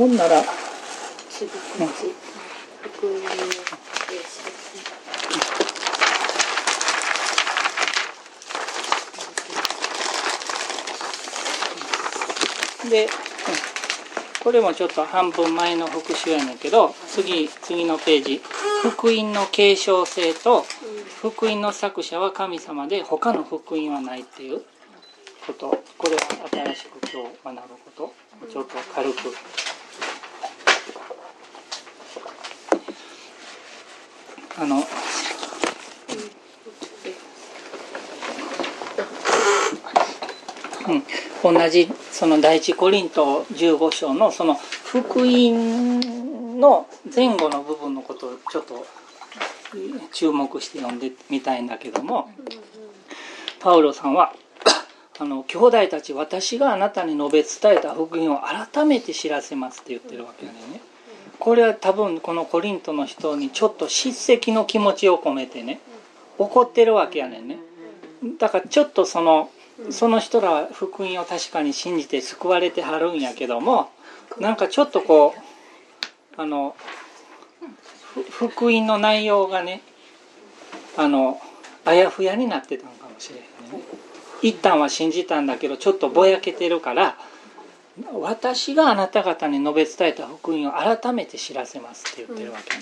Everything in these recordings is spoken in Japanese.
ほんなら。ですねで、これもちょっと半分前の復習やねんけど次次のページ。福音の継承性と福音の作者は神様で他の福音はないっていうこと。これは新しく今日学ぶこと。ちょっと軽く。あのうん、同じその第一コリント15章のその福音の前後の部分のことをちょっと注目して読んでみたいんだけどもパウロさんはあの兄弟たち私があなたに述べ伝えた福音を改めて知らせますって言ってるわけやねんね。これは多分このコリントの人にちょっと叱責の気持ちを込めてね怒ってるわけやねんね。だからちょっとそのその人らは福音を確かに信じて救われてはるんやけどもなんかちょっとこうあのふ福音の内容がねあのあやふやになってたのかもしれへんね。一旦は信じたんだけどちょっとぼやけてるから私があなた方に述べ伝えた福音を改めて知らせますって言ってるわけ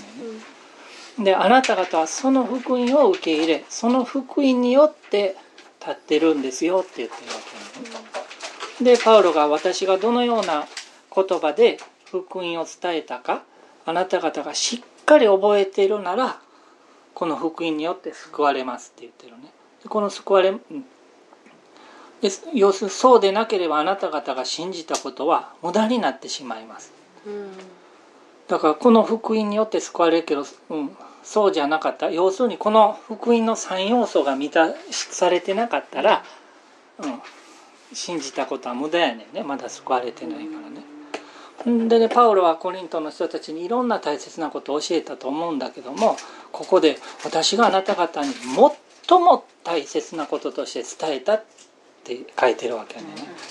ね、であなた方はその福音を受け入れその福音によって立ってるんですよって言ってるわけね。でパウロが私がどのような言葉で福音を伝えたかあなた方がしっかり覚えているならこの福音によって救われますって言ってるね。でこの救われうんで要するにそうでなければあなた方が信じたことは無駄になってしまいます。うん。だからこの福音によって救われるけど、うん、そうじゃなかった。要するにこの福音の3要素が満たされてなかったら、うん、信じたことは無駄やねんね。まだ救われてないからね。んでねパウロはコリントの人たちにいろんな大切なことを教えたと思うんだけどもここで私があなた方に最も大切なこととして伝えたって書いてるわけやね。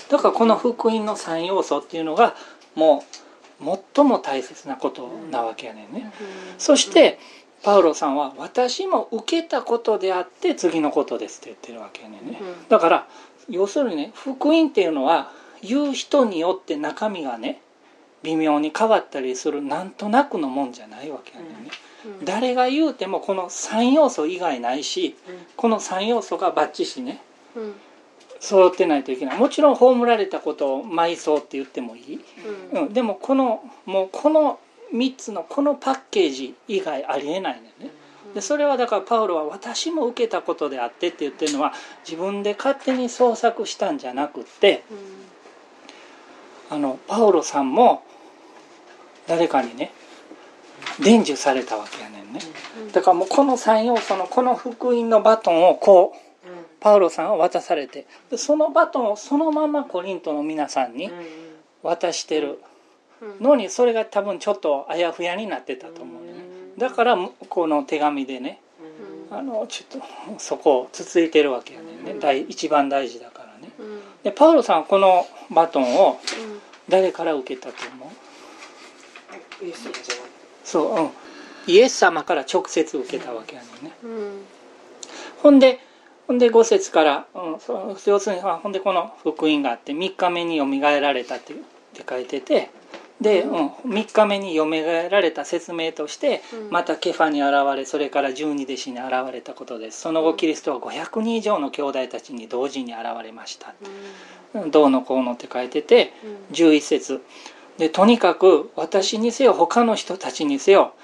だからこの福音の3要素っていうのがもう最も大切なことなわけやねんね。そしてパウロさんは私も受けたことであって次のことですって言ってるわけやねんね。うんだから要するにね福音っていうのは言う人によって中身がね微妙に変わったりするなんとなくのもんじゃないわけやねんね。うん誰が言うてもこの3要素以外ないしうんこの3要素がバッチしねうん揃ってないといけない。もちろん葬られたことを埋葬って言ってもいい、うん。うん、でもこのもうこの3つのこのパッケージ以外ありえないのよね。でそれはだからパウロは私も受けたことであってって言ってるのは自分で勝手に創作したんじゃなくってあのパウロさんも誰かにね伝授されたわけやねんね。だからもうこの3要素のこの福音のバトンをこうパウロさんは渡されてでそのバトンをそのままコリントの皆さんに渡してるのにそれが多分ちょっとあやふやになってたと思うね。だからこの手紙でねあのちょっとそこをつついてるわけやね。ん。ね大一番大事だからね。でパウロさんはこのバトンを誰から受けたと思う？そう、うん、イエス様から直接受けたわけやねんね。ほんでほんで5節から、うん、そう要するにあほんでこの福音があって3日目によみがえられたってって書いててで、うん、3日目によみがえられた説明としてうん。またケファに現れそれから十二弟子に現れたことです。その後キリストは500人以上の兄弟たちに同時に現れました。うん。どうのこうのって書いてて11節。でとにかく私にせよ他の人たちにせよ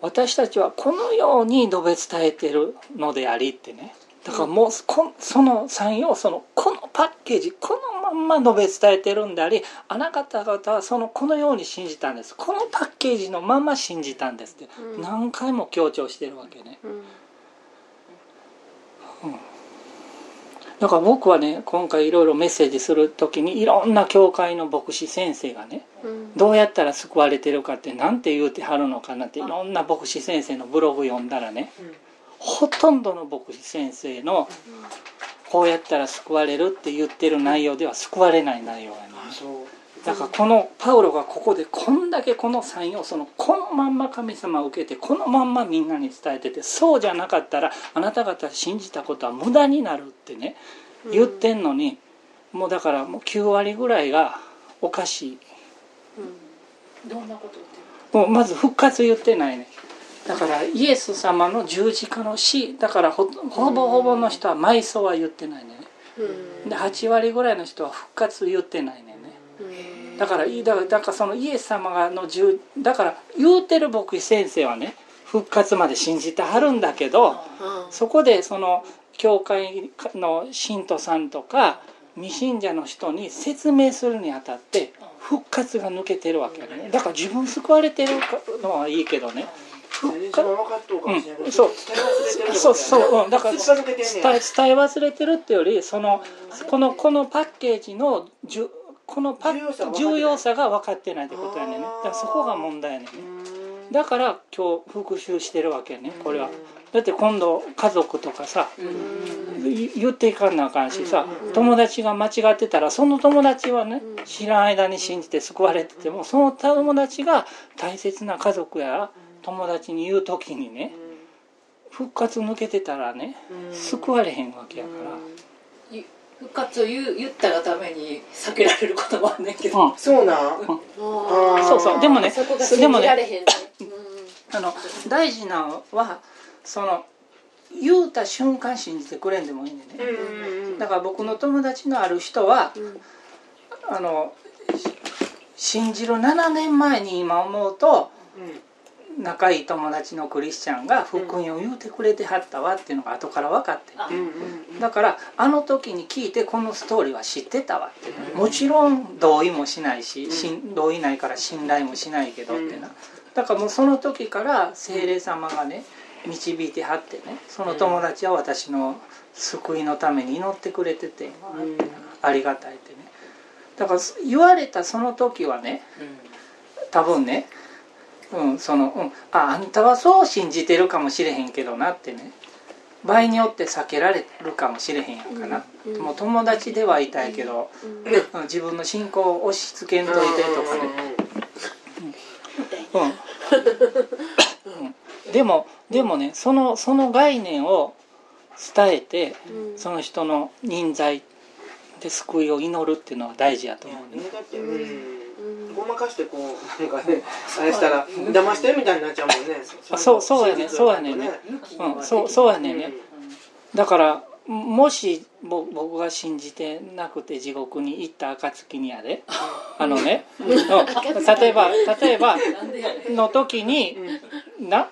私たちはこのように述べ伝えてるのでありってねだからもうこその3要素のこのパッケージこのまんま述べ伝えてるんでありあなた方はそのこのように信じたんです。このパッケージのまま信じたんですって。うん。何回も強調してるわけね。だから僕はね今回いろいろメッセージする時にいろんな教会の牧師先生がねどうやったら救われてるかって何て言うてはるのかなっていろんな牧師先生のブログ読んだらねほとんどの牧師先生のこうやったら救われるって言ってる内容では救われない内容がねだからこのパウロがここでこんだけこの3要素のこのまんま神様を受けてこのまんまみんなに伝えててそうじゃなかったらあなた方信じたことは無駄になるってね言ってんのにもうだからもう9割ぐらいがおかしい。どんなこと言ってもうまず復活言ってないねだからイエス様の十字架の死だからほほぼほぼの人は埋葬は言ってないね。るで8割ぐらいの人は復活言ってないね。うん。だからいだからだからそのイエス様がの十だから言うてる牧師先生はね復活まで信じてはるんだけどそこでその教会の信徒さんとか未信者の人に説明するにあたって復活が抜けてるわけやね。だから自分救われてるのはいいけどねだから伝えや伝え忘れてるってよりそのこのこのパッケージのじゅこのパッ重要さが分かってないってことやねだからそこが問題やねだから今日復習してるわけねこれは。だって今度家族とかさい言っていかなあかんしさ友達が間違ってたらその友達はね知らん間に信じて救われててもその友達が大切な家族や友達に言う時にね復活抜けてたらね救われへんわけやから。ゆ復活を言う言ったがために避けられることもあんねんけど、うん。そうなん？あそうそう。でもねそこがで信もねじられへんねあの大事なのはその言うた瞬間信じてくれんでもいいんでね。だから僕の友達のある人はうん。あのし信じる7年前に今思うと仲いい友達のクリスチャンが福音を言うてくれてはったわっていうのが後から分かってあうんうんだからあの時に聞いてこのストーリーは知ってたわってねもちろん同意もしないし、同意ないから信頼もしないけどってな、だからもうその時から精霊様がね導いてはってねその友達は私の救いのために祈ってくれてて、ありがたいってね。だから言われたその時はね多分ねうんその、うん、ああんたはそう信じてるかもしれへんけどなってね。場合によって避けられるかもしれへんやんかな、うんもう友達ではいたいけど、うん。自分の信仰を押し付けんといてとかね、うん。うん、でもでもねそのその概念を伝えてうん。その人の人材で救いを祈るっていうのは大事やと思うねごまかしてこうなんかねあれしたら騙してるみたいになっちゃうもんね。あそうそうやねそうやねうん、そうそうやねんね。だからもしぼ僕が信じてなくて地獄に行った暁にやで。あのね、うん。例えば例えばの時にな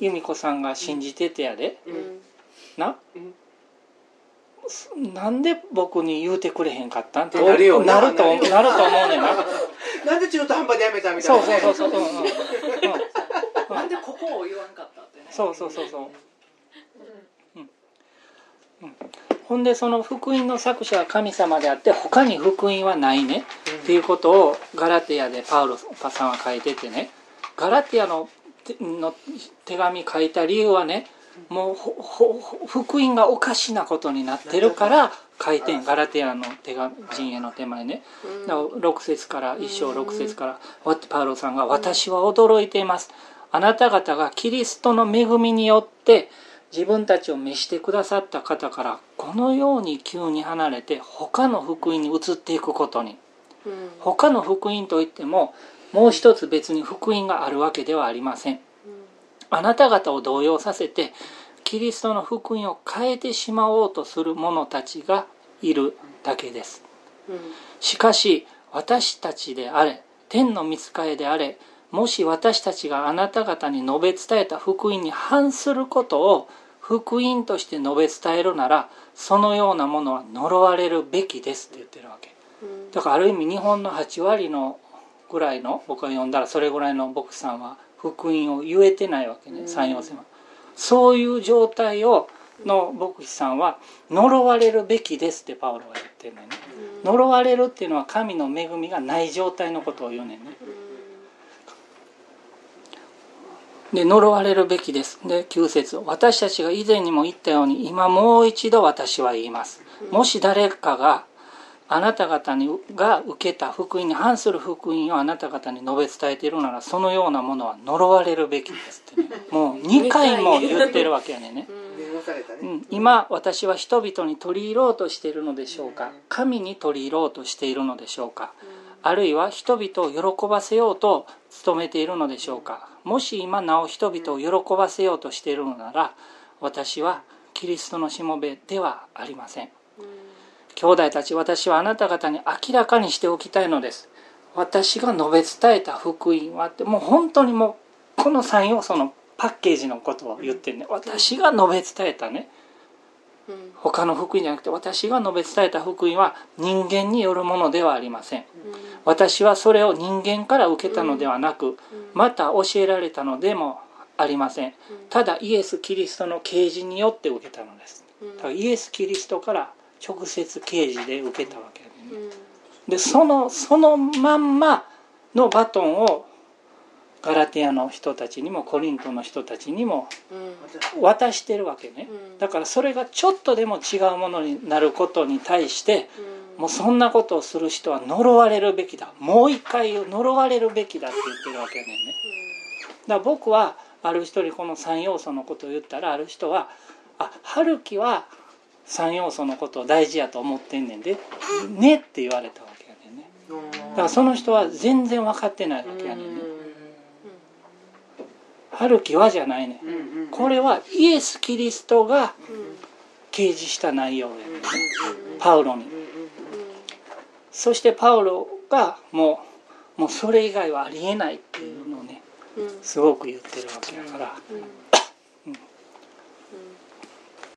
由美子さんが信じててやで。うん。なうん。なんで僕に言うてくれへんかったんってなるよな。るとなるよなると思うねんななんで中途半端でやめたみたそいうな。そうそうそううんうんう。んなんでここを言わんかったってね。そうそうそうそう。ほんでその福音の作者は神様であって他に福音はないね。っていうことをガラテヤでパウロさんは書いててね。ガラテヤの手の手紙書いた理由はねもうほほほ福音がおかしなことになってるから書いてんガラテヤの手紙陣営の手前ね。だから6節から1章6節からわパウロさんが「私は驚いています」あなた方がキリストの恵みによって自分たちを召してくださった方からこのように急に離れて他の福音に移っていくことに。うん。他の福音といってももう一つ別に福音があるわけではありませんあなた方を動揺させてキリストの福音を変えてしまおうとする者たちがいるだけです。うん。しかし私たちであれ天の御使いであれもし私たちがあなた方に述べ伝えた福音に反することを福音として述べ伝えるならそのようなものは呪われるべきですって言ってるわけ。うん。だからある意味日本の8割のぐらいの僕が読んだらそれぐらいの牧師さんは福音を言えてないわけね山陽線は。そういう状態をの牧師さんは呪われるべきですってパウロは言ってるのね。呪われるっていうのは神の恵みがない状態のことを言うねんね。で呪われるべきです。で9節。私たちが以前にも言ったように今もう一度私は言います。もし誰かがあなた方にが受けた福音に反する福音をあなた方に述べ伝えているならそのようなものは呪われるべきですってね。もう2回も言ってるわけやね。ね うん、今私は人々に取り入ろうとしているのでしょうか。神に取り入ろうとしているのでしょうか。あるいは人々を喜ばせようと努めているのでしょうか。もし今なお人々を喜ばせようとしているのなら私はキリストのしもべではありません兄弟たち私はあなた方に明らかにしておきたいのです。私が述べ伝えた福音はってもう本当にもうこの3要素のパッケージのことを言ってるね。私が述べ伝えたね。他の福音じゃなくて私が述べ伝えた福音は人間によるものではありません。私はそれを人間から受けたのではなくまた教えられたのでもありません。ただイエス・キリストの啓示によって受けたのです。だからイエス・キリストから直接啓示で受けたわけでね。でそのそのまんまのバトンをガラテヤの人たちにもコリントの人たちにも渡してるわけね。だからそれがちょっとでも違うものになることに対してもうそんなことをする人は呪われるべきだ。もう一回呪われるべきだって言ってるわけやね。だから僕はある人にこの3要素のことを言ったらある人は「あ春樹は3要素のことを大事やと思ってんねんでね」って言われたわけやねんね。だからその人は全然分かってないわけやねんね。春樹はじゃないねん。これはイエス・キリストが掲示した内容やねパウロに。そしてパウロがもうもうそれ以外はありえないっていうのをねすごく言ってるわけだから